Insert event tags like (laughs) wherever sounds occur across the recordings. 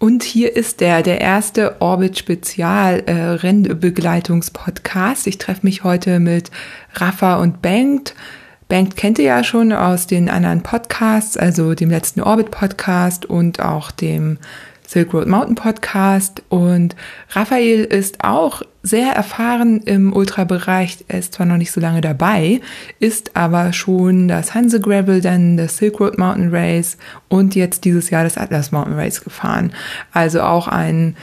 Und hier ist der, der erste Orbit Spezial äh. Ich treffe mich heute mit Rafa und Bengt. Bengt kennt ihr ja schon aus den anderen Podcasts, also dem letzten Orbit Podcast und auch dem Silk Road Mountain Podcast. Und Raphael ist auch sehr erfahren im Ultrabereich. Er ist zwar noch nicht so lange dabei, ist aber schon das Hanse Gravel, dann das Silk Road Mountain Race und jetzt dieses Jahr das Atlas Mountain Race gefahren. Also auch ein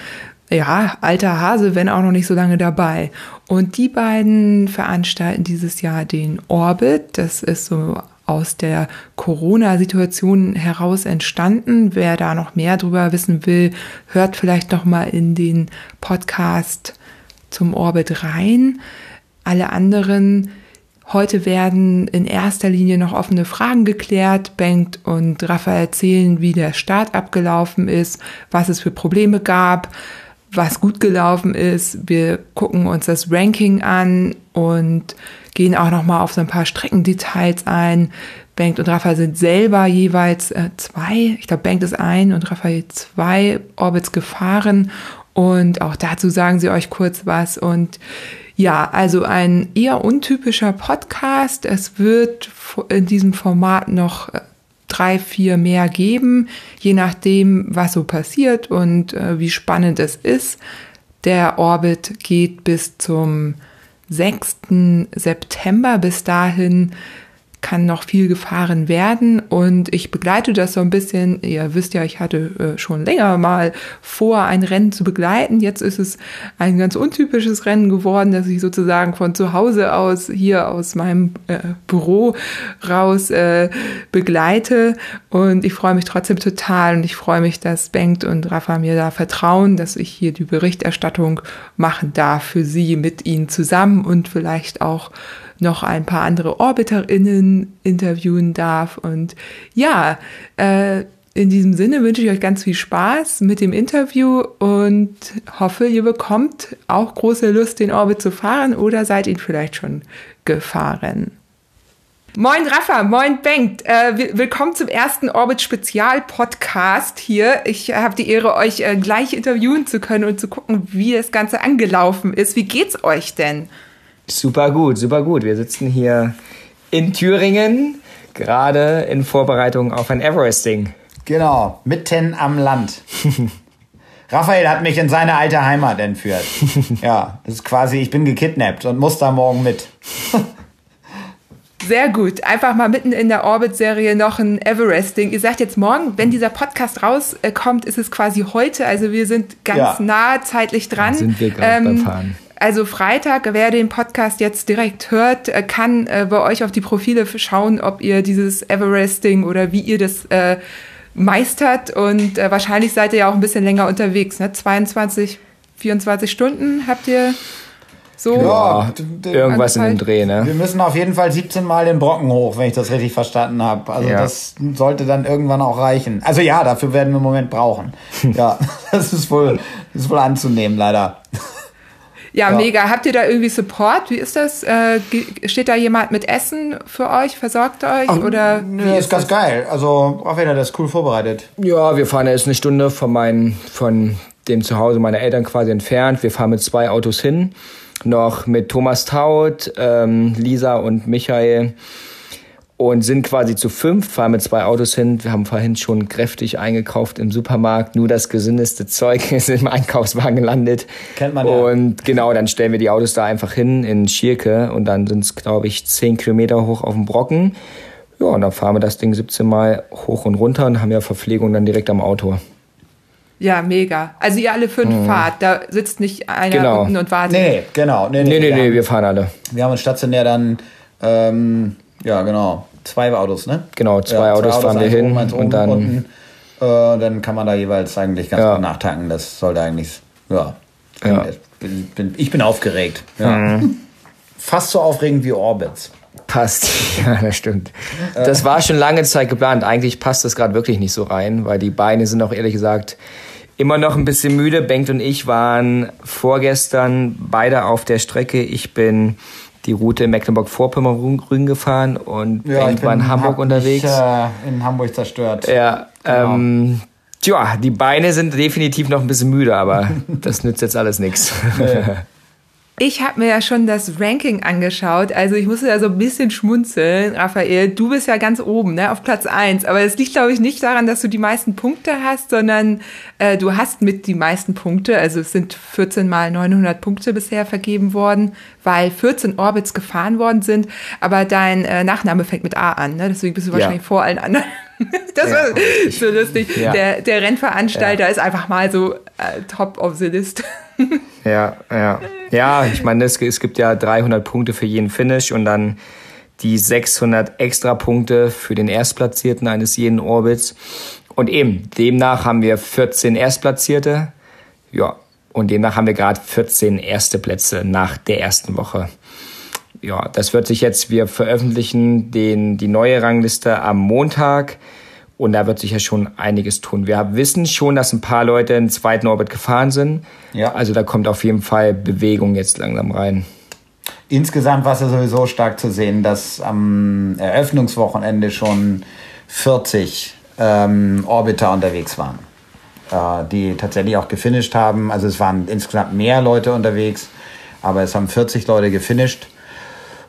ja, alter Hase, wenn auch noch nicht so lange dabei. Und die beiden veranstalten dieses Jahr den Orbit. Das ist so aus der Corona-Situation heraus entstanden. Wer da noch mehr drüber wissen will, hört vielleicht noch mal in den Podcast zum Orbit rein. Alle anderen Heute werden in erster Linie noch offene Fragen geklärt. Bengt und Rafa erzählen, wie der Start abgelaufen ist, was es für Probleme gab, was gut gelaufen ist. Wir gucken uns das Ranking an und gehen auch noch mal auf so ein paar Streckendetails ein. Bengt und Raphael sind selber jeweils äh, zwei, ich glaube Bengt ist ein und Raphael zwei Orbits gefahren und auch dazu sagen sie euch kurz was und ja, also ein eher untypischer Podcast. Es wird in diesem Format noch äh, drei, vier mehr geben, je nachdem, was so passiert und äh, wie spannend es ist. Der Orbit geht bis zum 6. September. Bis dahin kann noch viel gefahren werden und ich begleite das so ein bisschen. Ihr wisst ja, ich hatte äh, schon länger mal vor, ein Rennen zu begleiten. Jetzt ist es ein ganz untypisches Rennen geworden, dass ich sozusagen von zu Hause aus hier aus meinem äh, Büro raus äh, begleite und ich freue mich trotzdem total und ich freue mich, dass Bengt und Rafa mir da vertrauen, dass ich hier die Berichterstattung machen darf für sie mit ihnen zusammen und vielleicht auch noch ein paar andere OrbiterInnen interviewen darf. Und ja, äh, in diesem Sinne wünsche ich euch ganz viel Spaß mit dem Interview und hoffe, ihr bekommt auch große Lust, den Orbit zu fahren oder seid ihn vielleicht schon gefahren. Moin Rafa, moin Bengt. Äh, willkommen zum ersten Orbit Spezial Podcast hier. Ich habe die Ehre, euch äh, gleich interviewen zu können und zu gucken, wie das Ganze angelaufen ist. Wie geht's euch denn? Super gut, super gut. Wir sitzen hier in Thüringen, gerade in Vorbereitung auf ein Everesting. Genau, mitten am Land. (laughs) Raphael hat mich in seine alte Heimat entführt. (laughs) Ja, das ist quasi, ich bin gekidnappt und muss da morgen mit. (laughs) Sehr gut. Einfach mal mitten in der Orbit-Serie noch ein Everesting. Ihr sagt jetzt morgen, wenn dieser Podcast rauskommt, ist es quasi heute. Also wir sind ganz ja. nah zeitlich dran. Dann sind wir gerade ähm, beim Fahren. Also Freitag, wer den Podcast jetzt direkt hört, äh, kann äh, bei euch auf die Profile schauen, ob ihr dieses Everesting oder wie ihr das äh, meistert. Und äh, wahrscheinlich seid ihr ja auch ein bisschen länger unterwegs. Ne? 22, 24 Stunden habt ihr so. Ja, irgendwas in dem Dreh, ne? Wir müssen auf jeden Fall 17 Mal den Brocken hoch, wenn ich das richtig verstanden habe. Also ja. das sollte dann irgendwann auch reichen. Also ja, dafür werden wir im Moment brauchen. (laughs) ja, (laughs) das ist wohl, das ist wohl anzunehmen, leider. Ja, ja, mega. Habt ihr da irgendwie Support? Wie ist das? Äh, steht da jemand mit Essen für euch? Versorgt euch? Ach, oder nee, ist, ganz das? geil. Also, Raphael hat das cool vorbereitet. Ja, wir fahren jetzt eine Stunde von, mein, von dem Zuhause meiner Eltern quasi entfernt. Wir fahren mit zwei Autos hin. Noch mit Thomas Taut, ähm, Lisa und Michael und sind quasi zu fünf, fahren mit zwei Autos hin. Wir haben vorhin schon kräftig eingekauft im Supermarkt. Nur das gesündeste Zeug (laughs) ist im Einkaufswagen gelandet. Kennt man ja. Und genau, dann stellen wir die Autos da einfach hin in Schierke und dann sind es, glaube ich, zehn Kilometer hoch auf dem Brocken. Ja, und dann fahren wir das Ding 17 Mal hoch und runter und haben ja Verpflegung dann direkt am Auto. Ja, mega. Also ihr alle fünf hm. fahrt, da sitzt nicht einer genau. unten und wartet. Nee, genau. Nee, nee, nee, nee, nee wir fahren alle. Wir haben uns stationär dann ähm, ja, genau. Zwei Autos, ne? Genau, zwei, ja, Autos, zwei Autos fahren wir hin oben, und dann. Unten, äh, dann kann man da jeweils eigentlich ganz ja. gut nachtanken. Das sollte eigentlich, ja. ja. Bin, bin, ich bin aufgeregt. Mhm. Fast so aufregend wie Orbits. Passt, (laughs) ja, das stimmt. Das war schon lange Zeit geplant. Eigentlich passt das gerade wirklich nicht so rein, weil die Beine sind auch ehrlich gesagt immer noch ein bisschen müde. Bengt und ich waren vorgestern beide auf der Strecke. Ich bin die Route Mecklenburg-Vorpommern gefahren und ja, Bengt war in Hamburg unterwegs. Ich, äh, in Hamburg zerstört. Ja, genau. ähm, Tja, die Beine sind definitiv noch ein bisschen müde, aber (laughs) das nützt jetzt alles nichts. Ich habe mir ja schon das Ranking angeschaut, also ich musste ja so ein bisschen schmunzeln. Raphael, du bist ja ganz oben, ne, auf Platz eins. Aber es liegt, glaube ich, nicht daran, dass du die meisten Punkte hast, sondern äh, du hast mit die meisten Punkte. Also es sind 14 mal 900 Punkte bisher vergeben worden, weil 14 Orbits gefahren worden sind. Aber dein äh, Nachname fängt mit A an, ne? deswegen bist du wahrscheinlich ja. vor allen anderen. (laughs) Das ja, war so lustig. Ja. Der, der Rennveranstalter ja. ist einfach mal so äh, top of the list. (laughs) Ja, ja. Ja, ich meine, es, es gibt ja 300 Punkte für jeden Finish und dann die 600 extra Punkte für den Erstplatzierten eines jeden Orbits. Und eben, demnach haben wir 14 Erstplatzierte. Ja, und demnach haben wir gerade 14 erste Plätze nach der ersten Woche. Ja, das wird sich jetzt, wir veröffentlichen den, die neue Rangliste am Montag. Und da wird sich ja schon einiges tun. Wir wissen schon, dass ein paar Leute in den zweiten Orbit gefahren sind. Ja. Also da kommt auf jeden Fall Bewegung jetzt langsam rein. Insgesamt war es ja sowieso stark zu sehen, dass am Eröffnungswochenende schon 40 ähm, Orbiter unterwegs waren, äh, die tatsächlich auch gefinisht haben. Also es waren insgesamt mehr Leute unterwegs, aber es haben 40 Leute gefinisht.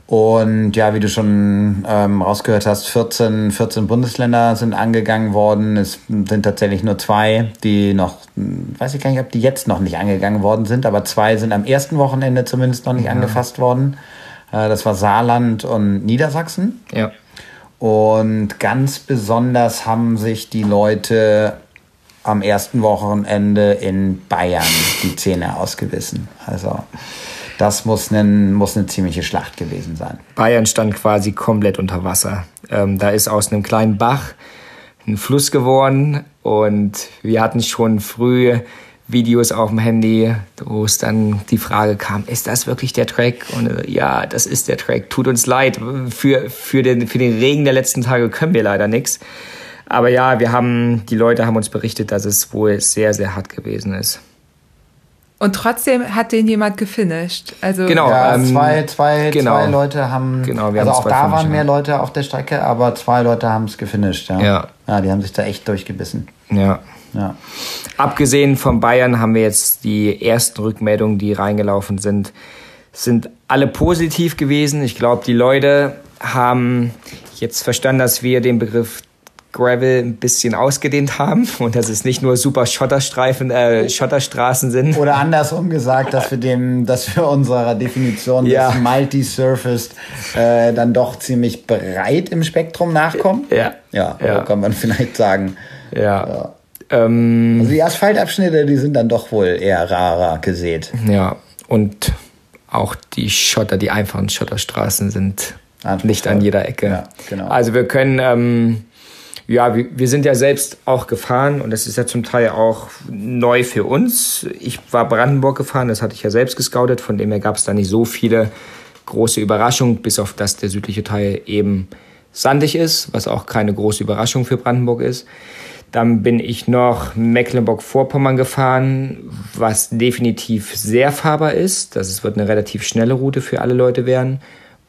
Und ja, wie du schon ähm, rausgehört hast, 14, 14 Bundesländer sind angegangen worden. Es sind tatsächlich nur zwei, die noch, weiß ich gar nicht, ob die jetzt noch nicht angegangen worden sind, aber zwei sind am ersten Wochenende zumindest noch nicht ja. angefasst worden. Äh, das war Saarland und Niedersachsen. Ja. Und ganz besonders haben sich die Leute am ersten Wochenende in Bayern die Zähne ausgebissen. Also das muss, ein, muss eine ziemliche Schlacht gewesen sein. Bayern stand quasi komplett unter Wasser. Ähm, da ist aus einem kleinen Bach ein Fluss geworden und wir hatten schon früh Videos auf dem Handy, wo es dann die Frage kam, ist das wirklich der Track? Und äh, ja, das ist der Track. Tut uns leid. Für, für, den, für den Regen der letzten Tage können wir leider nichts. Aber ja, wir haben, die Leute haben uns berichtet, dass es wohl sehr, sehr hart gewesen ist. Und trotzdem hat den jemand gefinisht. Also genau, ja, ähm, zwei, zwei, genau. zwei Leute haben. Genau, wir also haben auch da waren mehr Leute auf der Strecke, aber zwei Leute haben es gefinisht. Ja. ja. Ja, die haben sich da echt durchgebissen. Ja. ja. Abgesehen von Bayern haben wir jetzt die ersten Rückmeldungen, die reingelaufen sind, sind alle positiv gewesen. Ich glaube, die Leute haben jetzt verstanden, dass wir den Begriff Gravel ein bisschen ausgedehnt haben und dass es nicht nur super Schotterstreifen, äh, Schotterstraßen sind. Oder andersrum gesagt, dass wir dem, dass wir unserer Definition ja. des Multi-Surfaced äh, dann doch ziemlich breit im Spektrum nachkommen. Ja. Ja, ja. kann man vielleicht sagen. Ja. ja. Ähm, also die Asphaltabschnitte, die sind dann doch wohl eher rarer gesät. Ja, und auch die Schotter, die einfachen Schotterstraßen sind nicht an jeder Ecke. Ja, genau. Also wir können ähm, ja, wir, wir sind ja selbst auch gefahren und das ist ja zum Teil auch neu für uns. Ich war Brandenburg gefahren, das hatte ich ja selbst gescoutet, von dem her gab es da nicht so viele große Überraschungen, bis auf dass der südliche Teil eben sandig ist, was auch keine große Überraschung für Brandenburg ist. Dann bin ich noch Mecklenburg-Vorpommern gefahren, was definitiv sehr fahrbar ist. Das wird eine relativ schnelle Route für alle Leute werden.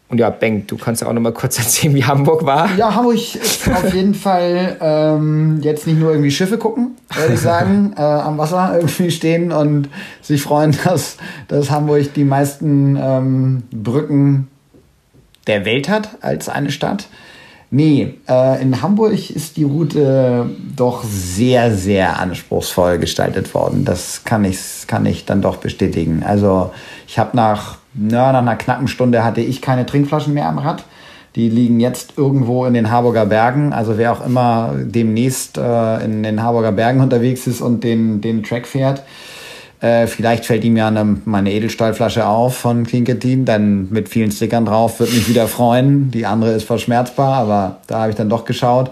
Und ja, Bengt, du kannst ja auch noch mal kurz (laughs) erzählen, wie Hamburg war. Ja, Hamburg ist auf jeden Fall ähm, jetzt nicht nur irgendwie Schiffe gucken, würde ich sagen, (laughs) äh, am Wasser irgendwie stehen und sich freuen, (laughs) dass, dass Hamburg die meisten ähm, Brücken der Welt hat als eine Stadt. Nee, äh, in Hamburg ist die Route doch sehr, sehr anspruchsvoll gestaltet worden. Das kann ich, kann ich dann doch bestätigen. Also ich habe nach na, nach einer knappen Stunde hatte ich keine Trinkflaschen mehr am Rad. Die liegen jetzt irgendwo in den Harburger Bergen. Also wer auch immer demnächst äh, in den Harburger Bergen unterwegs ist und den, den Track fährt, äh, vielleicht fällt ihm ja eine, meine Edelstahlflasche auf von Klinketin, dann mit vielen Stickern drauf, wird mich wieder freuen. Die andere ist verschmerzbar, aber da habe ich dann doch geschaut.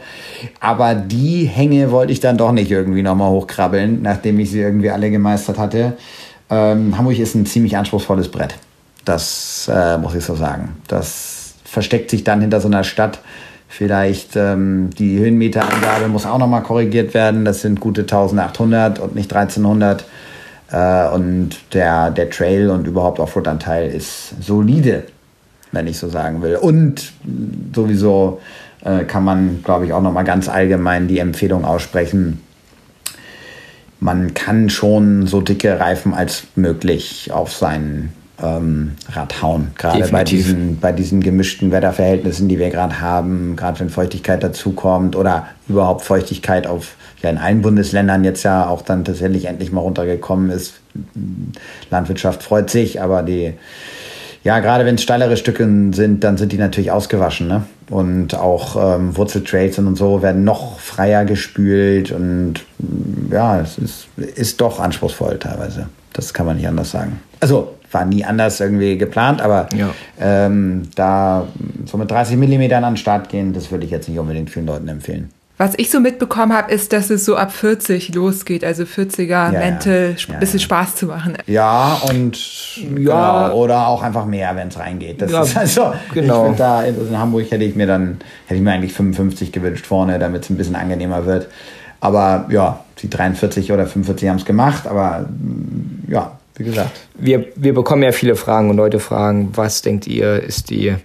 Aber die Hänge wollte ich dann doch nicht irgendwie nochmal hochkrabbeln, nachdem ich sie irgendwie alle gemeistert hatte. Ähm, Hamburg ist ein ziemlich anspruchsvolles Brett. Das äh, muss ich so sagen. Das versteckt sich dann hinter so einer Stadt. Vielleicht ähm, die Höhenmeterangabe muss auch nochmal korrigiert werden. Das sind gute 1800 und nicht 1300. Äh, und der, der Trail und überhaupt Offroad-Anteil ist solide, wenn ich so sagen will. Und sowieso äh, kann man, glaube ich, auch nochmal ganz allgemein die Empfehlung aussprechen, man kann schon so dicke Reifen als möglich auf seinen ähm, Rad hauen. Gerade bei diesen, bei diesen gemischten Wetterverhältnissen, die wir gerade haben, gerade wenn Feuchtigkeit dazukommt oder überhaupt Feuchtigkeit auf ja in allen Bundesländern jetzt ja auch dann tatsächlich endlich mal runtergekommen ist. Landwirtschaft freut sich, aber die ja, gerade wenn es steilere Stücke sind, dann sind die natürlich ausgewaschen. Ne? Und auch ähm, Wurzeltrails und so werden noch freier gespült. Und ja, es ist, ist doch anspruchsvoll teilweise. Das kann man nicht anders sagen. Also war nie anders irgendwie geplant, aber ja. ähm, da so mit 30 Millimetern an den Start gehen, das würde ich jetzt nicht unbedingt vielen Leuten empfehlen. Was ich so mitbekommen habe, ist, dass es so ab 40 losgeht, also 40er ja, Mente, ja. bisschen Spaß zu machen. Ja, und ja, genau, oder auch einfach mehr, wenn es reingeht. Das ist also, genau. Ich da in Hamburg hätte ich mir dann, hätte ich mir eigentlich 55 gewünscht vorne, damit es ein bisschen angenehmer wird. Aber ja, die 43 oder 45 haben es gemacht, aber ja, wie gesagt. Wir, wir bekommen ja viele Fragen und Leute fragen, was denkt ihr, ist die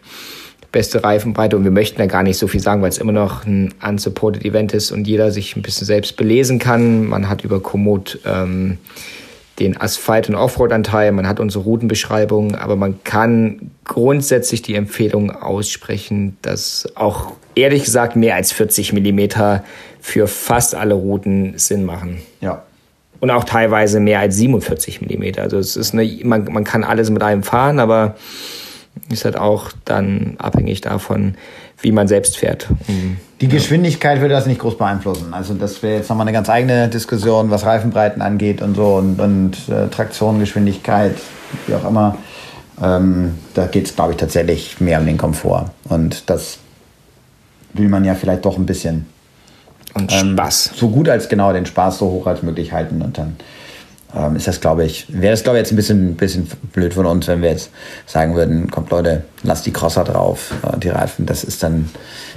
beste Reifenbreite und wir möchten da gar nicht so viel sagen, weil es immer noch ein unsupported Event ist und jeder sich ein bisschen selbst belesen kann. Man hat über Komoot ähm, den Asphalt- und Offroad-Anteil, man hat unsere Routenbeschreibung, aber man kann grundsätzlich die Empfehlung aussprechen, dass auch ehrlich gesagt mehr als 40 Millimeter für fast alle Routen Sinn machen. Ja. Und auch teilweise mehr als 47 Millimeter. Also es ist eine, man, man kann alles mit einem fahren, aber ist halt auch dann abhängig davon, wie man selbst fährt. Die Geschwindigkeit würde das nicht groß beeinflussen. Also das wäre jetzt nochmal eine ganz eigene Diskussion, was Reifenbreiten angeht und so und, und äh, Traktion, Geschwindigkeit, wie auch immer. Ähm, da geht es, glaube ich, tatsächlich mehr um den Komfort. Und das will man ja vielleicht doch ein bisschen. Und Spaß. Ähm, so gut als genau den Spaß so hoch als möglich halten und dann ähm, ist das, glaube ich, wäre das, glaube ich, jetzt ein bisschen, bisschen blöd von uns, wenn wir jetzt sagen würden, kommt Leute, lasst die Crosser drauf, äh, die Reifen. Das ist dann,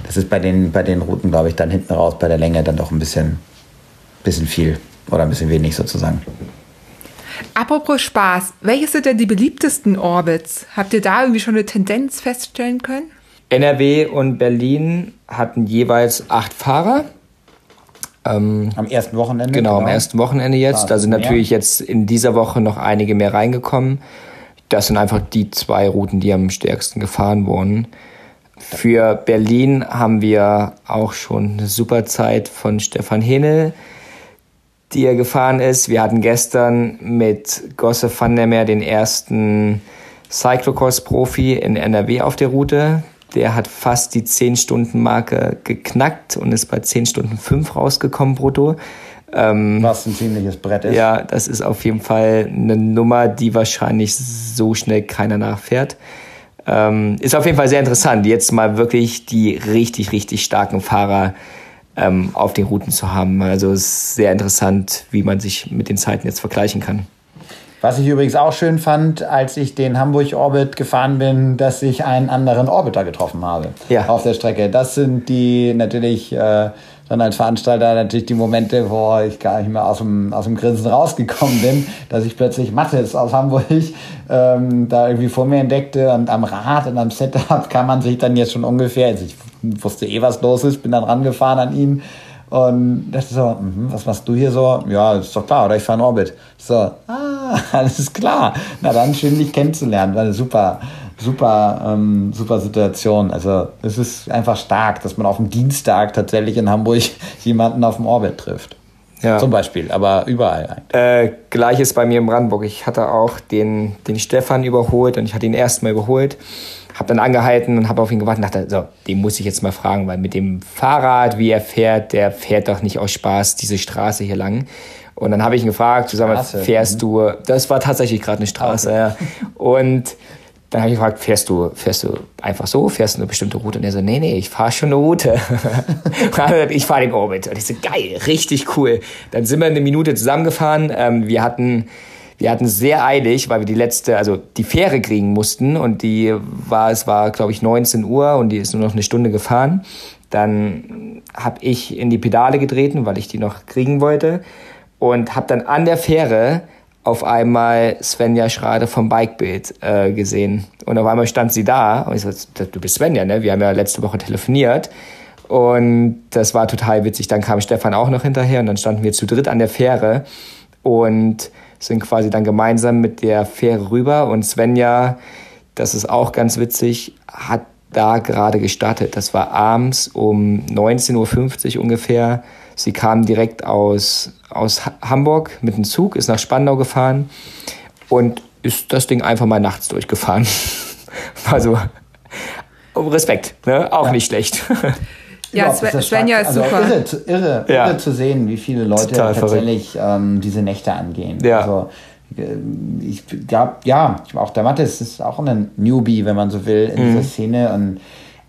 das ist bei den, bei den Routen, glaube ich, dann hinten raus bei der Länge dann doch ein bisschen, bisschen viel oder ein bisschen wenig sozusagen. Apropos Spaß, welche sind denn die beliebtesten Orbits? Habt ihr da irgendwie schon eine Tendenz feststellen können? NRW und Berlin hatten jeweils acht Fahrer. Ähm, am ersten Wochenende? Genau, genau, am ersten Wochenende jetzt. Da sind mehr. natürlich jetzt in dieser Woche noch einige mehr reingekommen. Das sind einfach die zwei Routen, die am stärksten gefahren wurden. Für Berlin haben wir auch schon eine super Zeit von Stefan Henel, die er gefahren ist. Wir hatten gestern mit Gosse van der Meer den ersten Cyclocross-Profi in NRW auf der Route. Der hat fast die 10-Stunden-Marke geknackt und ist bei 10 Stunden 5 rausgekommen brutto. Ähm, Was ein ziemliches Brett ist. Ja, das ist auf jeden Fall eine Nummer, die wahrscheinlich so schnell keiner nachfährt. Ähm, ist auf jeden Fall sehr interessant, jetzt mal wirklich die richtig, richtig starken Fahrer ähm, auf den Routen zu haben. Also es ist sehr interessant, wie man sich mit den Zeiten jetzt vergleichen kann. Was ich übrigens auch schön fand, als ich den Hamburg Orbit gefahren bin, dass ich einen anderen Orbiter getroffen habe ja. auf der Strecke. Das sind die natürlich äh, dann als Veranstalter natürlich die Momente, wo ich gar nicht mehr aus dem, aus dem Grinsen rausgekommen bin, dass ich plötzlich Mattes aus Hamburg ähm, da irgendwie vor mir entdeckte und am Rad und am Setup kann man sich dann jetzt schon ungefähr, also ich wusste eh, was los ist, bin dann rangefahren an ihn und dachte so, mh, was machst du hier so? Ja, ist doch klar, oder ich fahre in Orbit. So, ah, (laughs) alles klar. Na dann, schön dich kennenzulernen. War eine super, super, ähm, super Situation. Also es ist einfach stark, dass man auf dem Dienstag tatsächlich in Hamburg (laughs) jemanden auf dem Orbit trifft. Ja. Zum Beispiel, aber überall eigentlich. Äh, Gleiches bei mir in Brandenburg. Ich hatte auch den, den Stefan überholt und ich hatte ihn erstmal überholt habe dann angehalten und habe auf ihn gewartet und dachte, so, den muss ich jetzt mal fragen, weil mit dem Fahrrad, wie er fährt, der fährt doch nicht aus Spaß diese Straße hier lang. Und dann habe ich ihn gefragt, mal, fährst mhm. du, das war tatsächlich gerade eine Straße, okay. ja. Und dann habe ich gefragt, fährst du, fährst du einfach so, fährst du eine bestimmte Route? Und er so, nee, nee, ich fahre schon eine Route. (laughs) ich fahre den Orbit. Und ich so, geil, richtig cool. Dann sind wir eine Minute zusammengefahren. Ähm, wir hatten wir hatten sehr eilig, weil wir die letzte, also die Fähre kriegen mussten und die war, es war, glaube ich, 19 Uhr und die ist nur noch eine Stunde gefahren. Dann habe ich in die Pedale getreten, weil ich die noch kriegen wollte und habe dann an der Fähre auf einmal Svenja Schrade vom Bikebild äh, gesehen. Und auf einmal stand sie da und ich so, du bist Svenja, ne? Wir haben ja letzte Woche telefoniert. Und das war total witzig. Dann kam Stefan auch noch hinterher und dann standen wir zu dritt an der Fähre und sind quasi dann gemeinsam mit der Fähre rüber. Und Svenja, das ist auch ganz witzig, hat da gerade gestartet. Das war abends um 19.50 Uhr ungefähr. Sie kam direkt aus, aus Hamburg mit dem Zug, ist nach Spandau gefahren und ist das Ding einfach mal nachts durchgefahren. (laughs) Also Respekt, ne? auch ja. nicht schlecht. (laughs) Ja, Sven, Svenja ist also super. Irre, irre, ja. irre zu sehen, wie viele Leute Total tatsächlich ähm, diese Nächte angehen. Ja. Also, äh, ich glaube, ja, auch der Mattes ist auch ein Newbie, wenn man so will, in mhm. dieser Szene. Und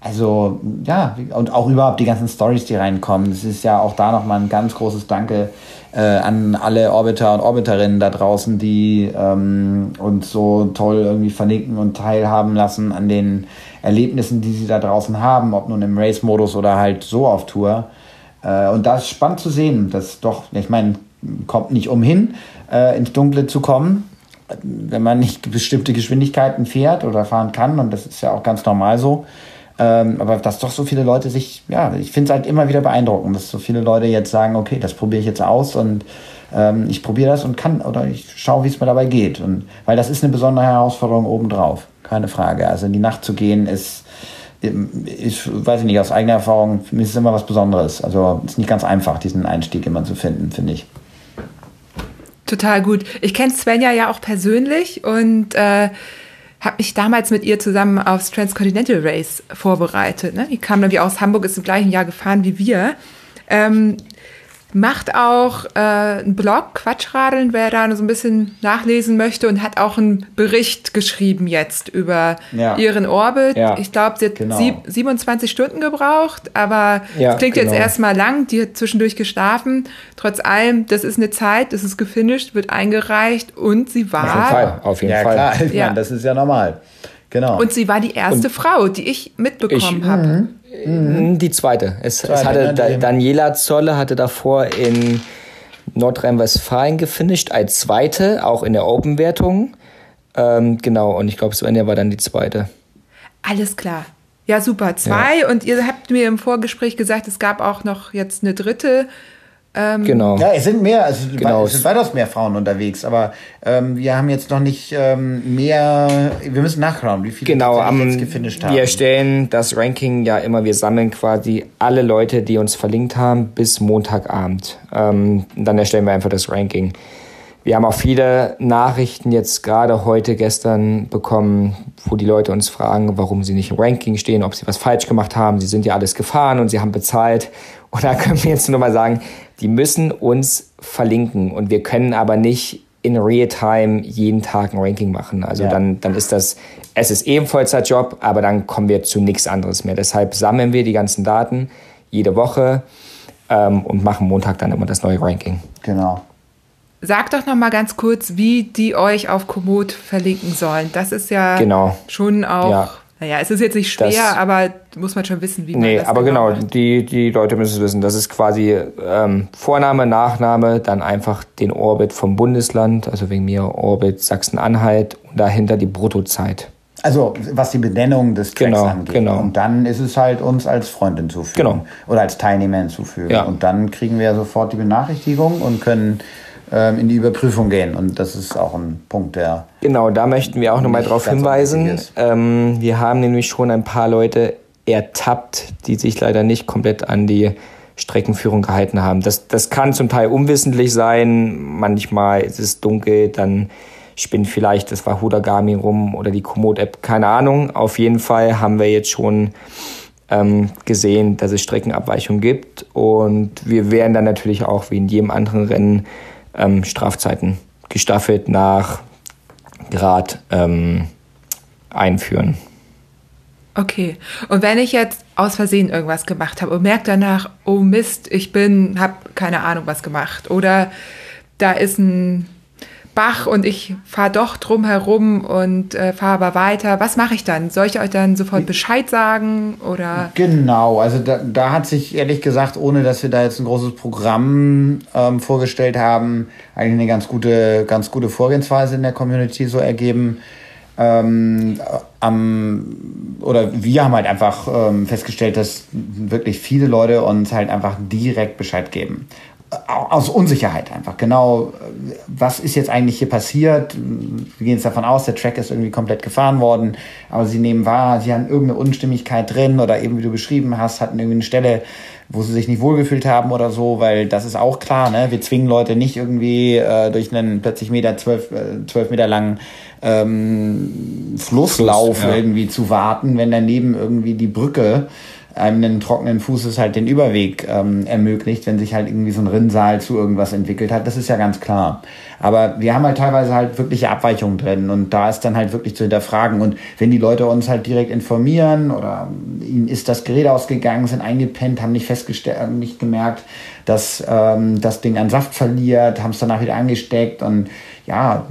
also, ja, und auch überhaupt die ganzen Stories, die reinkommen. Das ist ja auch da nochmal ein ganz großes Danke äh, an alle Orbiter und Orbiterinnen da draußen, die ähm, uns so toll irgendwie verlinken und teilhaben lassen an den Erlebnissen, die sie da draußen haben, ob nun im Race-Modus oder halt so auf Tour. Äh, und das ist spannend zu sehen, dass doch, ich meine, kommt nicht umhin, äh, ins Dunkle zu kommen, wenn man nicht bestimmte Geschwindigkeiten fährt oder fahren kann. Und das ist ja auch ganz normal so. Ähm, aber dass doch so viele Leute sich, ja, ich finde es halt immer wieder beeindruckend, dass so viele Leute jetzt sagen, okay, das probiere ich jetzt aus und ähm, ich probiere das und kann oder ich schaue, wie es mir dabei geht. Und weil das ist eine besondere Herausforderung obendrauf, keine Frage. Also in die Nacht zu gehen ist, ich weiß ich nicht, aus eigener Erfahrung, ist es immer was Besonderes. Also es ist nicht ganz einfach, diesen Einstieg immer zu finden, finde ich. Total gut. Ich kenne Svenja ja auch persönlich und äh, habe mich damals mit ihr zusammen aufs Transcontinental Race vorbereitet. Ne? Die kam dann wie aus Hamburg, ist im gleichen Jahr gefahren wie wir. Ähm, macht auch äh, einen Blog, Quatschradeln, wer da so ein bisschen nachlesen möchte und hat auch einen Bericht geschrieben jetzt über ja. ihren Orbit. Ja. Ich glaube, sie hat genau. sieb, 27 Stunden gebraucht, aber ja, das klingt genau. jetzt erstmal lang. Die hat zwischendurch geschlafen. Trotz allem, das ist eine Zeit, das ist gefinisht, wird eingereicht und sie war. Auf jeden Fall, auf jeden ja, Fall. Klar. Ich ja. Meine, das ist ja normal. Genau. Und sie war die erste und Frau, die ich mitbekommen habe. Mhm. Die zweite. Es, zweite, es hatte da, Daniela Zolle hatte davor in Nordrhein-Westfalen gefinisht als zweite, auch in der Open-Wertung. Ähm, genau, und ich glaube, Svenja war dann die zweite. Alles klar. Ja, super. Zwei. Ja. Und ihr habt mir im Vorgespräch gesagt, es gab auch noch jetzt eine dritte. Ähm, genau. Ja, es sind mehr, also genau. es sind weitaus mehr Frauen unterwegs, aber ähm, wir haben jetzt noch nicht ähm, mehr, wir müssen nachschauen, wie viele genau, am, jetzt gefinisht haben. Wir stellen das Ranking ja immer, wir sammeln quasi alle Leute, die uns verlinkt haben, bis Montagabend. Ähm, dann erstellen wir einfach das Ranking. Wir haben auch viele Nachrichten jetzt gerade heute, gestern bekommen, wo die Leute uns fragen, warum sie nicht im Ranking stehen, ob sie was falsch gemacht haben. Sie sind ja alles gefahren und sie haben bezahlt. Und da können wir jetzt nur mal sagen, die müssen uns verlinken und wir können aber nicht in Real-Time jeden Tag ein Ranking machen. Also ja. dann, dann ist das, es ist eh ein Vollzeitjob, aber dann kommen wir zu nichts anderes mehr. Deshalb sammeln wir die ganzen Daten jede Woche ähm, und machen Montag dann immer das neue Ranking. Genau. Sag doch noch mal ganz kurz, wie die euch auf Komoot verlinken sollen. Das ist ja genau. schon auch ja. Naja, es ist jetzt nicht schwer, das, aber muss man schon wissen, wie man nee, das aber genau, macht. die, die Leute müssen es wissen. Das ist quasi ähm, Vorname, Nachname, dann einfach den Orbit vom Bundesland, also wegen mir Orbit Sachsen-Anhalt und dahinter die Bruttozeit. Also was die Benennung des Tracks genau, angeht. Genau. Und dann ist es halt uns als Freund hinzufügen. Genau. Oder als Teilnehmer hinzufügen. Ja. Und dann kriegen wir sofort die Benachrichtigung und können in die Überprüfung gehen. Und das ist auch ein Punkt, der. Genau, da möchten wir auch nochmal darauf hinweisen. Ähm, wir haben nämlich schon ein paar Leute ertappt, die sich leider nicht komplett an die Streckenführung gehalten haben. Das, das kann zum Teil unwissentlich sein. Manchmal ist es dunkel, dann spinnt vielleicht das Wahoo Garmin rum oder die Komoot-App, keine Ahnung. Auf jeden Fall haben wir jetzt schon ähm, gesehen, dass es Streckenabweichungen gibt und wir werden dann natürlich auch wie in jedem anderen Rennen ähm, Strafzeiten gestaffelt nach Grad ähm, einführen. Okay. Und wenn ich jetzt aus Versehen irgendwas gemacht habe und merke danach, oh Mist, ich bin, habe keine Ahnung was gemacht oder da ist ein Bach und ich fahre doch drum herum und äh, fahre aber weiter. Was mache ich dann? Soll ich euch dann sofort Bescheid sagen oder? Genau, also da, da hat sich ehrlich gesagt, ohne dass wir da jetzt ein großes Programm ähm, vorgestellt haben, eigentlich eine ganz gute, ganz gute Vorgehensweise in der Community so ergeben. ähm, am, oder wir haben halt einfach ähm, festgestellt, dass wirklich viele Leute uns halt einfach direkt Bescheid geben. Aus Unsicherheit einfach. Genau, was ist jetzt eigentlich hier passiert? Wir gehen jetzt davon aus, der Track ist irgendwie komplett gefahren worden, aber sie nehmen wahr, sie haben irgendeine Unstimmigkeit drin oder eben, wie du beschrieben hast, hatten irgendwie eine Stelle, wo sie sich nicht wohlgefühlt haben oder so, weil das ist auch klar, ne? Wir zwingen Leute nicht irgendwie äh, durch einen plötzlich Meter, zwölf, äh, zwölf Meter langen ähm, Flusslauf Fluss, ja. irgendwie zu warten, wenn daneben irgendwie die Brücke einem einen trockenen Fußes halt den Überweg ähm, ermöglicht, wenn sich halt irgendwie so ein Rinnsal zu irgendwas entwickelt hat. Das ist ja ganz klar. Aber wir haben halt teilweise halt wirkliche Abweichungen drin und da ist dann halt wirklich zu hinterfragen. Und wenn die Leute uns halt direkt informieren oder ihnen ist das Gerät ausgegangen, sind eingepennt, haben nicht festgestellt, äh, nicht gemerkt, dass ähm, das Ding an Saft verliert, haben es danach wieder angesteckt und ja,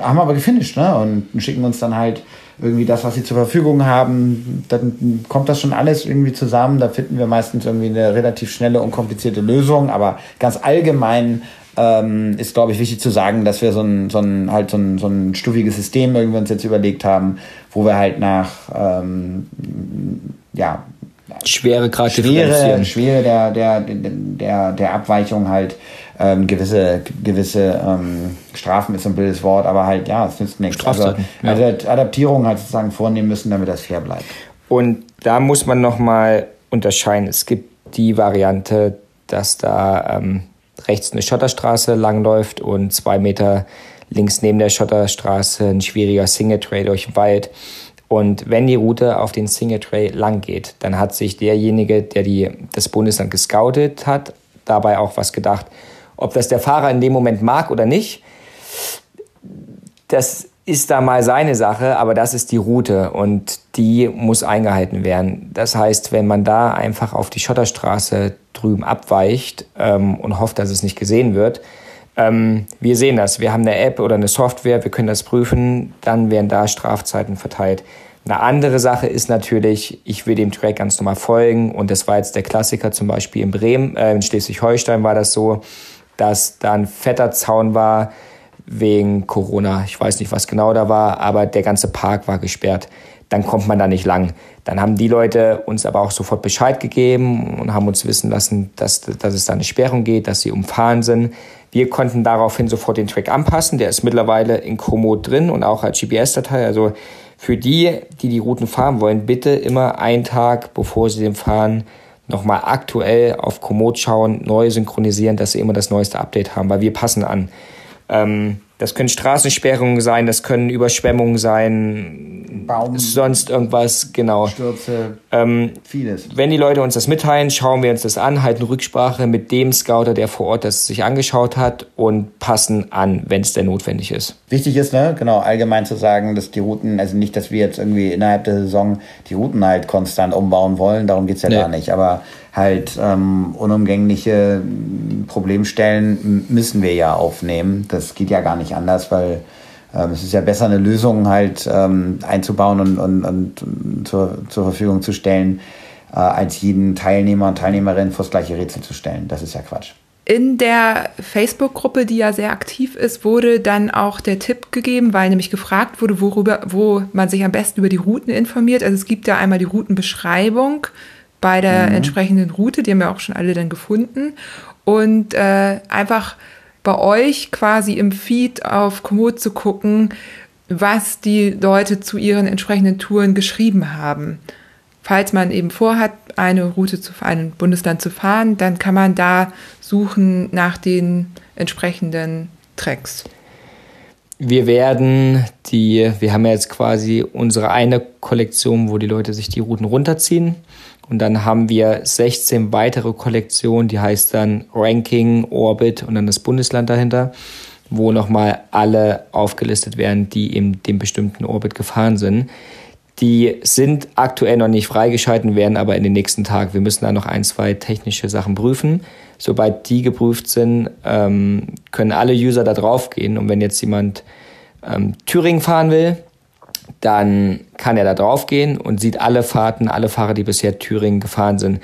haben aber gefinisht, ne? Und schicken uns dann halt irgendwie das, was sie zur Verfügung haben, dann kommt das schon alles irgendwie zusammen. Da finden wir meistens irgendwie eine relativ schnelle und komplizierte Lösung. Aber ganz allgemein ähm, ist, glaube ich, wichtig zu sagen, dass wir so ein, so ein, halt so ein, so ein stufiges System irgendwie uns jetzt überlegt haben, wo wir halt nach, ähm, ja, Schwere Schwere, Schwere der, der, der, der Abweichung halt ähm, gewisse, gewisse ähm, Strafen ist so ein blödes Wort, aber halt, ja, es nützt nichts. Also, ja. also Adaptierung halt sozusagen vornehmen müssen, damit das fair bleibt. Und da muss man nochmal unterscheiden. Es gibt die Variante, dass da ähm, rechts eine Schotterstraße langläuft und zwei Meter links neben der Schotterstraße ein schwieriger Single Trail durch den Wald. Und wenn die Route auf den Single Trail lang geht, dann hat sich derjenige, der die, das Bundesland gescoutet hat, dabei auch was gedacht, ob das der Fahrer in dem Moment mag oder nicht, das ist da mal seine Sache, aber das ist die Route und die muss eingehalten werden. Das heißt, wenn man da einfach auf die Schotterstraße drüben abweicht ähm, und hofft, dass es nicht gesehen wird, ähm, wir sehen das. Wir haben eine App oder eine Software, wir können das prüfen, dann werden da Strafzeiten verteilt. Eine andere Sache ist natürlich, ich will dem Track ganz normal folgen und das war jetzt der Klassiker zum Beispiel in Bremen, äh, in Schleswig-Holstein war das so dass da ein fetter Zaun war wegen Corona. Ich weiß nicht, was genau da war, aber der ganze Park war gesperrt. Dann kommt man da nicht lang. Dann haben die Leute uns aber auch sofort Bescheid gegeben und haben uns wissen lassen, dass, dass es da eine Sperrung geht, dass sie umfahren sind. Wir konnten daraufhin sofort den Track anpassen. Der ist mittlerweile in Komoot drin und auch als GPS-Datei. Also für die, die die Routen fahren wollen, bitte immer einen Tag, bevor sie den fahren, nochmal aktuell auf Komoot schauen, neu synchronisieren, dass sie immer das neueste Update haben, weil wir passen an. Ähm, das können Straßensperrungen sein, das können Überschwemmungen sein, Baum, sonst irgendwas, genau. Stürze, ähm, vieles. Wenn die Leute uns das mitteilen, schauen wir uns das an, halten Rücksprache mit dem Scouter, der vor Ort das sich angeschaut hat und passen an, wenn es denn notwendig ist. Wichtig ist, ne, genau, allgemein zu sagen, dass die Routen, also nicht, dass wir jetzt irgendwie innerhalb der Saison die Routen halt konstant umbauen wollen, darum geht's ja nee. gar nicht, aber halt ähm, unumgängliche Problemstellen müssen wir ja aufnehmen. Das geht ja gar nicht anders, weil ähm, es ist ja besser, eine Lösung halt ähm, einzubauen und, und, und zur, zur Verfügung zu stellen, äh, als jeden Teilnehmer und Teilnehmerin vor das gleiche Rätsel zu stellen. Das ist ja Quatsch. In der Facebook-Gruppe, die ja sehr aktiv ist, wurde dann auch der Tipp gegeben, weil nämlich gefragt wurde, worüber, wo man sich am besten über die Routen informiert. Also es gibt ja einmal die Routenbeschreibung, bei der mhm. entsprechenden Route. Die haben wir auch schon alle dann gefunden. Und äh, einfach bei euch quasi im Feed auf Komoot zu gucken, was die Leute zu ihren entsprechenden Touren geschrieben haben. Falls man eben vorhat, eine Route zu ein Bundesland zu fahren, dann kann man da suchen nach den entsprechenden Tracks. Wir werden die, wir haben ja jetzt quasi unsere eine Kollektion, wo die Leute sich die Routen runterziehen. Und dann haben wir 16 weitere Kollektionen, die heißt dann Ranking, Orbit und dann das Bundesland dahinter, wo nochmal alle aufgelistet werden, die in dem bestimmten Orbit gefahren sind. Die sind aktuell noch nicht freigeschalten, werden aber in den nächsten Tagen. Wir müssen da noch ein, zwei technische Sachen prüfen. Sobald die geprüft sind, ähm, können alle User da drauf gehen. Und wenn jetzt jemand ähm, Thüringen fahren will, dann kann er da drauf gehen und sieht alle Fahrten, alle Fahrer, die bisher Thüringen gefahren sind.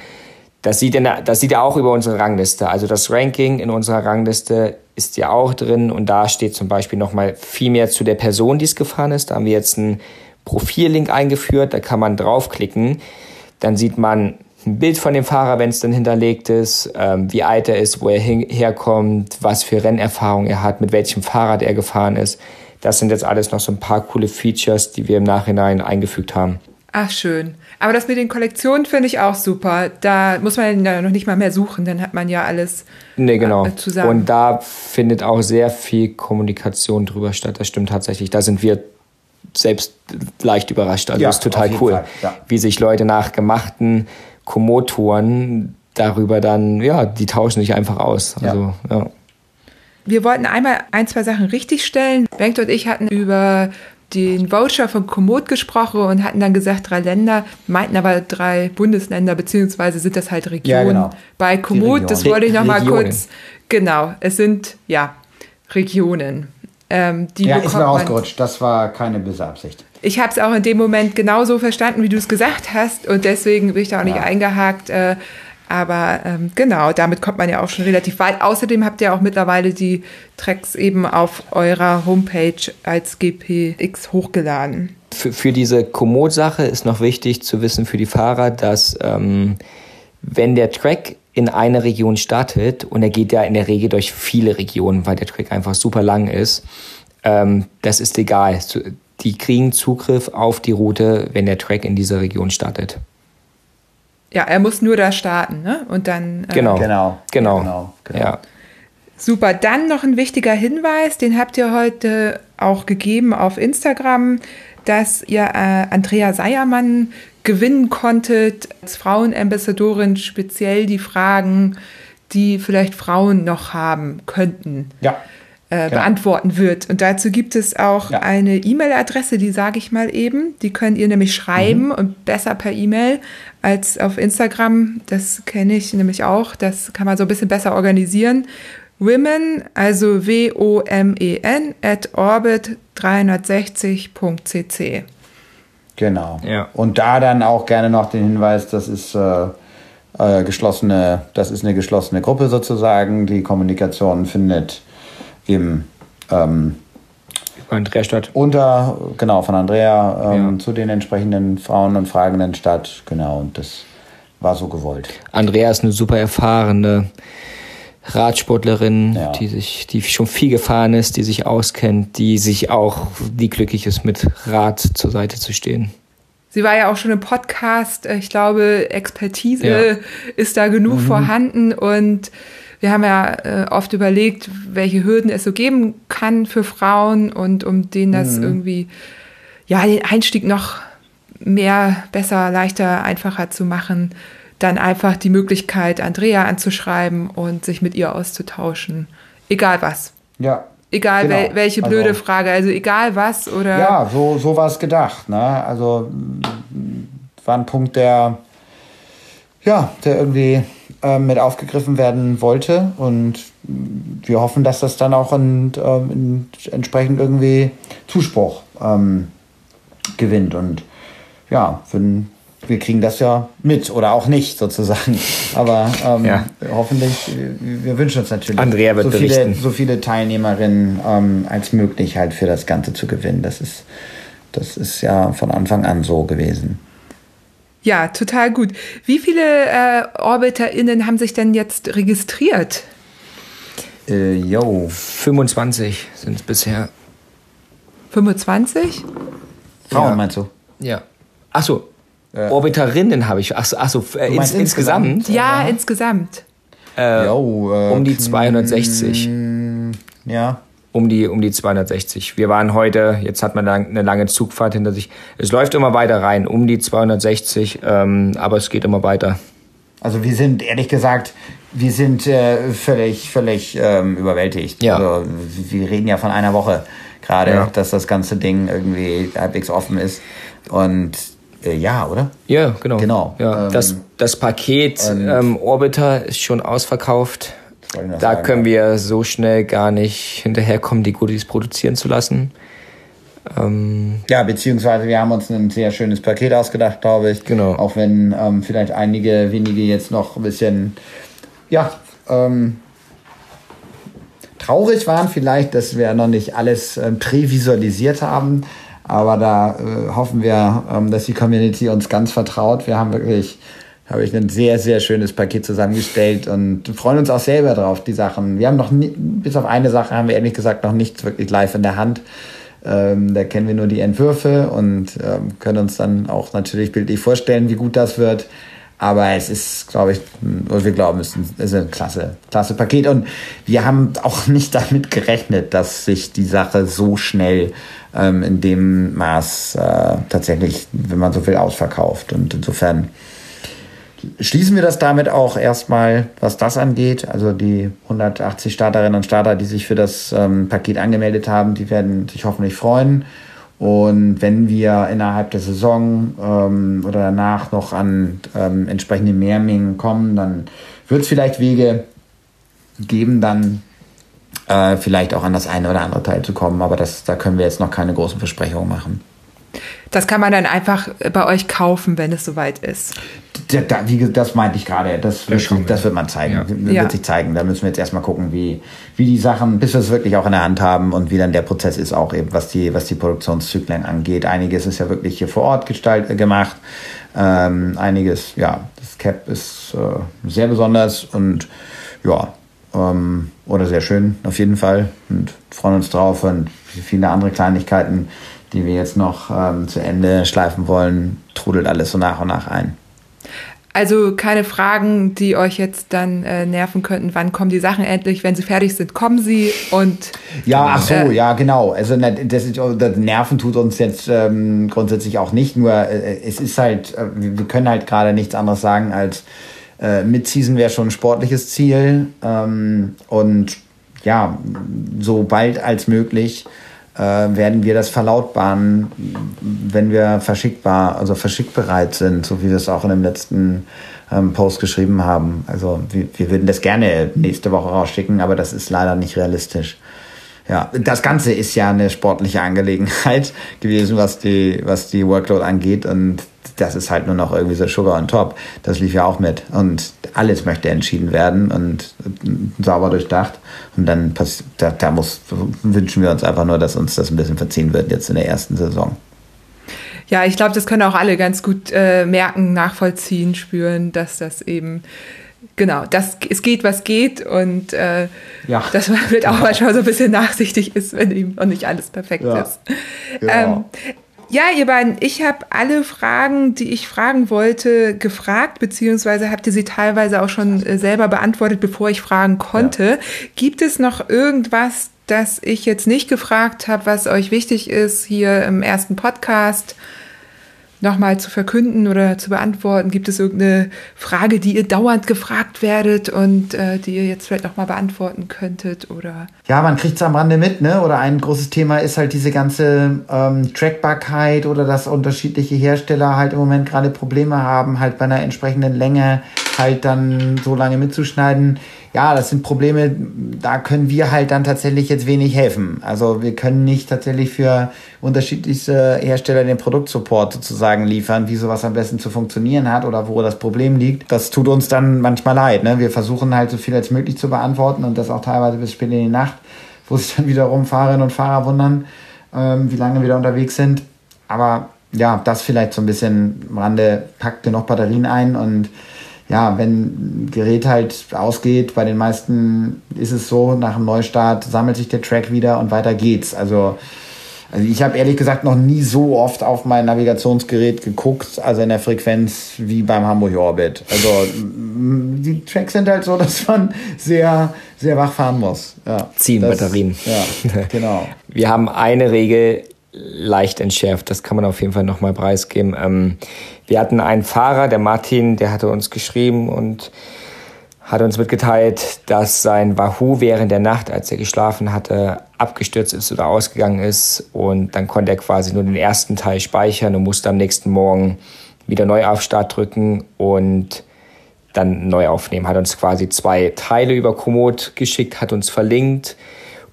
Das sieht, er, das sieht er auch über unsere Rangliste. Also das Ranking in unserer Rangliste ist ja auch drin und da steht zum Beispiel nochmal viel mehr zu der Person, die es gefahren ist. Da haben wir jetzt einen Profillink eingeführt, da kann man draufklicken. Dann sieht man ein Bild von dem Fahrer, wenn es dann hinterlegt ist, ähm, wie alt er ist, wo er herkommt, was für Rennerfahrung er hat, mit welchem Fahrrad er gefahren ist. Das sind jetzt alles noch so ein paar coole Features, die wir im Nachhinein eingefügt haben. Ach, schön. Aber das mit den Kollektionen finde ich auch super. Da muss man ja noch nicht mal mehr suchen, dann hat man ja alles nee, genau. Äh, zusammen. Und da findet auch sehr viel Kommunikation drüber statt. Das stimmt tatsächlich. Da sind wir selbst leicht überrascht. Also ja, ist total cool, ja. wie sich Leute nach gemachten Komotoren darüber dann, ja, die tauschen sich einfach aus. Also, ja. ja. Wir wollten einmal ein, zwei Sachen richtigstellen. Bengt und ich hatten über den Voucher von Komoot gesprochen und hatten dann gesagt, drei Länder, meinten aber drei Bundesländer, beziehungsweise sind das halt Regionen. Ja, genau. Bei Komoot, das wollte ich noch mal kurz, genau, es sind, ja, Regionen. Ähm, ja, ist mir ausgerutscht, das war keine böse Absicht. Ich habe es auch in dem Moment genauso verstanden, wie du es gesagt hast und deswegen bin ich da auch nicht eingehakt. Äh, aber ähm, genau, damit kommt man ja auch schon relativ weit. Außerdem habt ihr auch mittlerweile die Tracks eben auf eurer Homepage als GPX hochgeladen. Für, für diese Komoot-Sache ist noch wichtig zu wissen für die Fahrer, dass ähm, wenn der Track in eine Region startet und er geht ja in der Regel durch viele Regionen, weil der Track einfach super lang ist, ähm, das ist egal. Die kriegen Zugriff auf die Route, wenn der Track in dieser Region startet. Ja, er muss nur da starten, ne? Und dann. Äh, genau. Genau. Genau. genau, genau. Ja. Super. Dann noch ein wichtiger Hinweis, den habt ihr heute auch gegeben auf Instagram, dass ihr äh, Andrea Seiermann gewinnen konntet als Frauenambassadorin speziell die Fragen, die vielleicht Frauen noch haben könnten. Ja äh, genau. beantworten wird. Und dazu gibt es auch ja. eine E-Mail-Adresse, die sage ich mal eben. Die könnt ihr nämlich schreiben mhm. und besser per E-Mail als auf Instagram. Das kenne ich nämlich auch. Das kann man so ein bisschen besser organisieren. Women, also W-O-M-E-N, at orbit360.cc. Genau. Ja. Und da dann auch gerne noch den Hinweis, das ist äh, äh, geschlossene, das ist eine geschlossene Gruppe sozusagen. Die Kommunikation findet im ähm, Andrea statt. Unter, genau, von Andrea ähm, ja. zu den entsprechenden Frauen und Fragenden statt. Genau, und das war so gewollt. Andrea ist eine super erfahrene Radsportlerin, ja. die sich, die schon viel gefahren ist, die sich auskennt, die sich auch, die glücklich ist, mit Rad zur Seite zu stehen. Sie war ja auch schon im Podcast. Ich glaube, Expertise ja. ist da genug mhm. vorhanden und wir haben ja äh, oft überlegt, welche Hürden es so geben kann für Frauen und um denen das mhm. irgendwie, ja, den Einstieg noch mehr, besser, leichter, einfacher zu machen, dann einfach die Möglichkeit, Andrea anzuschreiben und sich mit ihr auszutauschen. Egal was. Ja. Egal genau. wel welche blöde also, Frage, also egal was oder. Ja, so, so war es gedacht. Ne? Also war ein Punkt, der, ja, der irgendwie äh, mit aufgegriffen werden wollte. Und wir hoffen, dass das dann auch in, ähm, in entsprechend irgendwie Zuspruch ähm, gewinnt. Und ja, wenn, wir kriegen das ja mit oder auch nicht sozusagen. (laughs) Aber ähm, ja. hoffentlich, wir wünschen uns natürlich Andrea wird so, viele, so viele Teilnehmerinnen ähm, als möglich halt für das Ganze zu gewinnen. Das ist, das ist ja von Anfang an so gewesen. Ja, total gut. Wie viele äh, OrbiterInnen haben sich denn jetzt registriert? Äh, yo. 25 sind es bisher. 25? Frauen ja. meinst du? Ja. Achso, äh. Orbiterinnen habe ich. Achso, achso äh, ins, insgesamt? insgesamt? Ja, ja, insgesamt. Äh, Yo, äh, um die 260. Ja um die, um die 260. Wir waren heute, jetzt hat man eine lange Zugfahrt hinter sich. Es läuft immer weiter rein, um die 260, ähm, aber es geht immer weiter. Also wir sind, ehrlich gesagt, wir sind äh, völlig, völlig ähm, überwältigt. Ja. Also, wir reden ja von einer Woche gerade, ja. dass das ganze Ding irgendwie halbwegs offen ist. Und äh, ja, oder? Ja, genau. Genau. Ja, ähm, das, das Paket ähm, Orbiter ist schon ausverkauft. Da sagen, können wir so schnell gar nicht hinterherkommen, die Goodies produzieren zu lassen. Ähm ja, beziehungsweise wir haben uns ein sehr schönes Paket ausgedacht, glaube ich. Genau. Auch wenn ähm, vielleicht einige wenige jetzt noch ein bisschen, ja, ähm, traurig waren vielleicht, dass wir noch nicht alles ähm, prävisualisiert haben. Aber da äh, hoffen wir, ähm, dass die Community uns ganz vertraut. Wir haben wirklich, habe ich ein sehr, sehr schönes Paket zusammengestellt und freuen uns auch selber drauf, die Sachen. Wir haben noch, nie, bis auf eine Sache haben wir ehrlich gesagt noch nichts wirklich live in der Hand. Ähm, da kennen wir nur die Entwürfe und ähm, können uns dann auch natürlich bildlich vorstellen, wie gut das wird. Aber es ist, glaube ich, wir glauben, es ist ein klasse, klasse Paket. Und wir haben auch (laughs) nicht damit gerechnet, dass sich die Sache so schnell ähm, in dem Maß äh, tatsächlich, wenn man so will, ausverkauft. Und insofern schließen wir das damit auch erstmal, was das angeht. Also die 180 Starterinnen und Starter, die sich für das ähm, Paket angemeldet haben, die werden sich hoffentlich freuen. Und wenn wir innerhalb der Saison ähm, oder danach noch an ähm, entsprechende Mehrmengen kommen, dann wird es vielleicht Wege geben, dann äh, vielleicht auch an das eine oder andere Teil zu kommen. Aber das, da können wir jetzt noch keine großen Versprechungen machen. Das kann man dann einfach bei euch kaufen, wenn es soweit ist. Da, wie, das meinte ich gerade. Das, das, das, wird man zeigen. Ja. Wird ja. sich zeigen. Da müssen wir jetzt erstmal gucken, wie, wie die Sachen, bis wir es wirklich auch in der Hand haben und wie dann der Prozess ist, auch eben, was die, was die Produktionszyklen angeht. Einiges ist ja wirklich hier vor Ort gestalt, äh, gemacht. Ähm, einiges, ja, das Cap ist äh, sehr besonders und ja, ähm, oder sehr schön auf jeden Fall und freuen uns drauf und viele andere Kleinigkeiten die wir jetzt noch ähm, zu Ende schleifen wollen, trudelt alles so nach und nach ein. Also keine Fragen, die euch jetzt dann äh, nerven könnten. Wann kommen die Sachen endlich? Wenn sie fertig sind, kommen sie und. Ja, ach so, äh, ja, genau. Also das, das Nerven tut uns jetzt ähm, grundsätzlich auch nicht. Nur äh, es ist halt, äh, wir können halt gerade nichts anderes sagen als äh, Mid-Season wäre schon ein sportliches Ziel ähm, und ja, so bald als möglich äh, werden wir das verlautbaren, wenn wir verschickbar, also verschickbereit sind, so wie wir es auch in dem letzten ähm, Post geschrieben haben. Also wir, wir würden das gerne nächste Woche rausschicken, aber das ist leider nicht realistisch. Ja, das Ganze ist ja eine sportliche Angelegenheit (laughs) gewesen, was die, was die Workload angeht. Und das ist halt nur noch irgendwie so Sugar on top. Das lief ja auch mit. Und alles möchte entschieden werden und sauber durchdacht. Und dann da, da muss, wünschen wir uns einfach nur, dass uns das ein bisschen verziehen wird jetzt in der ersten Saison. Ja, ich glaube, das können auch alle ganz gut äh, merken, nachvollziehen, spüren, dass das eben genau, das, es geht, was geht und äh, ja. dass man halt auch manchmal so ein bisschen nachsichtig ist, wenn eben noch nicht alles perfekt ja. ist. Genau. Ähm, ja, ihr beiden, ich habe alle Fragen, die ich fragen wollte, gefragt, beziehungsweise habt ihr sie teilweise auch schon äh, selber beantwortet, bevor ich fragen konnte. Ja. Gibt es noch irgendwas, das ich jetzt nicht gefragt habe, was euch wichtig ist hier im ersten Podcast? Nochmal zu verkünden oder zu beantworten? Gibt es irgendeine Frage, die ihr dauernd gefragt werdet und äh, die ihr jetzt vielleicht nochmal beantworten könntet? Oder? Ja, man kriegt es am Rande mit, ne? Oder ein großes Thema ist halt diese ganze ähm, Trackbarkeit oder dass unterschiedliche Hersteller halt im Moment gerade Probleme haben, halt bei einer entsprechenden Länge halt dann so lange mitzuschneiden ja, das sind Probleme, da können wir halt dann tatsächlich jetzt wenig helfen. Also wir können nicht tatsächlich für unterschiedlichste Hersteller den Produktsupport sozusagen liefern, wie sowas am besten zu funktionieren hat oder wo das Problem liegt. Das tut uns dann manchmal leid. Ne? Wir versuchen halt so viel als möglich zu beantworten und das auch teilweise bis spät in die Nacht, wo sich dann wiederum Fahrerinnen und Fahrer wundern, ähm, wie lange wir da unterwegs sind. Aber ja, das vielleicht so ein bisschen am Rande, packt genug Batterien ein und ja, wenn ein Gerät halt ausgeht, bei den meisten ist es so, nach dem Neustart sammelt sich der Track wieder und weiter geht's. Also, also ich habe ehrlich gesagt noch nie so oft auf mein Navigationsgerät geguckt, also in der Frequenz wie beim Hamburg Orbit. Also die Tracks sind halt so, (laughs) dass man sehr, sehr wach fahren muss. Ja, Ziehen das, Batterien. Ja, genau. (laughs) Wir haben eine Regel leicht entschärft. Das kann man auf jeden Fall nochmal preisgeben. Ähm, wir hatten einen Fahrer, der Martin, der hatte uns geschrieben und hat uns mitgeteilt, dass sein Wahoo während der Nacht, als er geschlafen hatte, abgestürzt ist oder ausgegangen ist. Und dann konnte er quasi nur den ersten Teil speichern und musste am nächsten Morgen wieder neu auf Start drücken und dann neu aufnehmen. Hat uns quasi zwei Teile über Komoot geschickt, hat uns verlinkt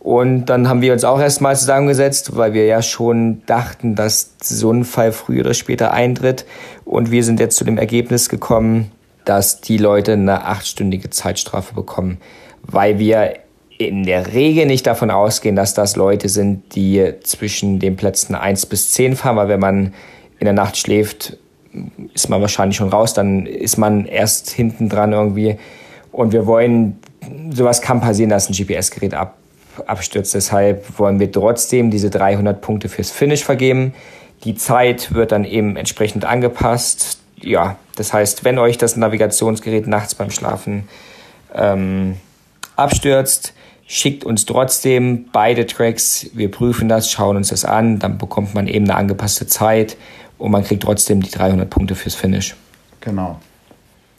und dann haben wir uns auch erstmal zusammengesetzt, weil wir ja schon dachten, dass so ein Fall früher oder später eintritt. Und wir sind jetzt zu dem Ergebnis gekommen, dass die Leute eine achtstündige Zeitstrafe bekommen, weil wir in der Regel nicht davon ausgehen, dass das Leute sind, die zwischen den Plätzen 1 bis 10 fahren, weil wenn man in der Nacht schläft, ist man wahrscheinlich schon raus, dann ist man erst hinten dran irgendwie. Und wir wollen, sowas kann passieren, dass ein GPS-Gerät ab, abstürzt. Deshalb wollen wir trotzdem diese 300 Punkte fürs Finish vergeben. Die Zeit wird dann eben entsprechend angepasst. Ja, das heißt, wenn euch das Navigationsgerät nachts beim Schlafen ähm, abstürzt, schickt uns trotzdem beide Tracks. Wir prüfen das, schauen uns das an, dann bekommt man eben eine angepasste Zeit und man kriegt trotzdem die 300 Punkte fürs Finish. Genau.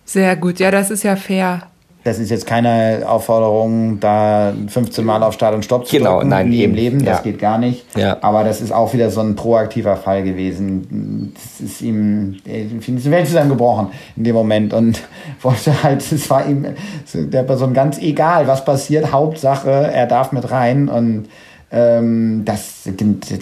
Sehr gut, ja, das ist ja fair. Das ist jetzt keine Aufforderung, da 15 Mal auf Start und Stopp zu genau, drücken, nein, wie im eben. Leben, das Ja. geht gar nicht. Ja. Aber das ist auch wieder so ein proaktiver Fall gewesen. Das ist ihm, ist die Welt zusammengebrochen in dem Moment und (laughs) wollte halt, es war ihm der Person ganz egal, was passiert, Hauptsache, er darf mit rein und ähm, das,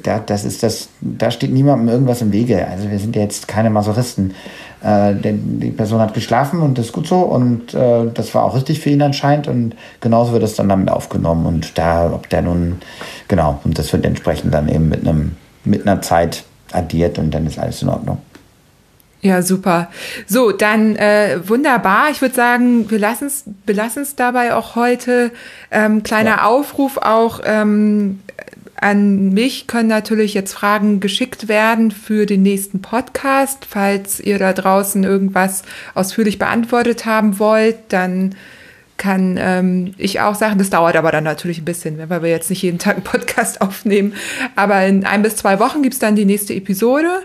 da- das ist das, da steht niemandem irgendwas im Wege. Also wir sind ja jetzt keine Masochisten. Äh, denn die Person hat geschlafen und das ist gut so und äh, das war auch richtig für ihn anscheinend und genauso wird es dann damit aufgenommen und da, ob der nun, genau, und das wird entsprechend dann eben mit einem, mit einer Zeit addiert und dann ist alles in Ordnung. Ja, super. So, dann äh, wunderbar. Ich würde sagen, wir lassen es dabei auch heute. Ähm, kleiner Aufruf auch ähm, an mich können natürlich jetzt Fragen geschickt werden für den nächsten Podcast. Falls ihr da draußen irgendwas ausführlich beantwortet haben wollt, dann kann ähm, ich auch sagen, das dauert aber dann natürlich ein bisschen, ne, weil wir jetzt nicht jeden Tag einen Podcast (laughs) aufnehmen. Aber in ein bis zwei Wochen gibt's dann die nächste Episode.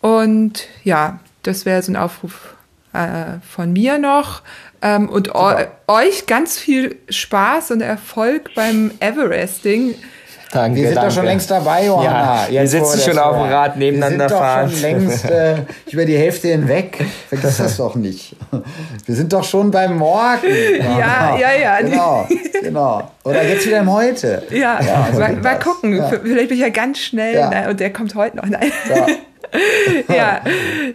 Und ja, das wäre so ein Aufruf äh, von mir noch. Ähm, und eu euch ganz viel Spaß und Erfolg beim Everesting. Danke, Wir sind danke. doch schon längst dabei, Johanna. Ja, wir Jetzt, sitzen schon auf dem. Rad nebeneinander Wir sind fahren. doch schon längst äh, über die Hälfte hinweg. Vergiss das doch nicht. Wir sind doch schon beim Morgen. Ja, ja, ja. Genau, genau. Oder jetzt wieder im Heute. Ja, so mal, mal gucken. Ja. Vielleicht bin ich ja ganz schnell Ja. ne, und der kommt heute noch. Nein. Ja. (laughs) ja,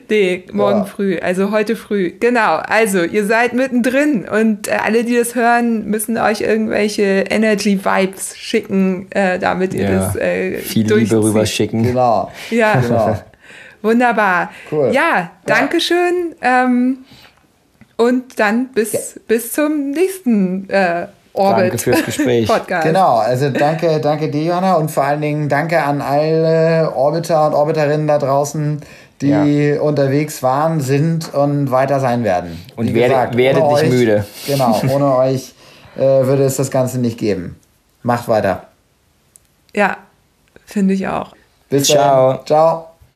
nee, morgen Ja. früh, also heute früh. Genau, also ihr seid mittendrin und äh, alle, die das hören, müssen euch irgendwelche Energy Vibes schicken, äh, damit ihr Ja, das äh, viel Liebe durchzieht. rüberschicken. Genau. Ja, (laughs) Genau. wunderbar. Cool. Ja, danke schön. Ähm, und dann bis, bis zum nächsten äh, Orbit Danke fürs Gespräch. (laughs) Podcast. Genau, also danke, danke dir, Johanna, und vor allen Dingen danke an alle Orbiter und Orbiterinnen da draußen, die unterwegs waren, sind und weiter sein werden. Und Wie werdet- werdet ohne nicht euch, müde. Genau, (laughs) ohne euch äh, würde es das Ganze nicht geben. Macht weiter. Ja, finde ich auch. Bis Ciao. dann. Ciao.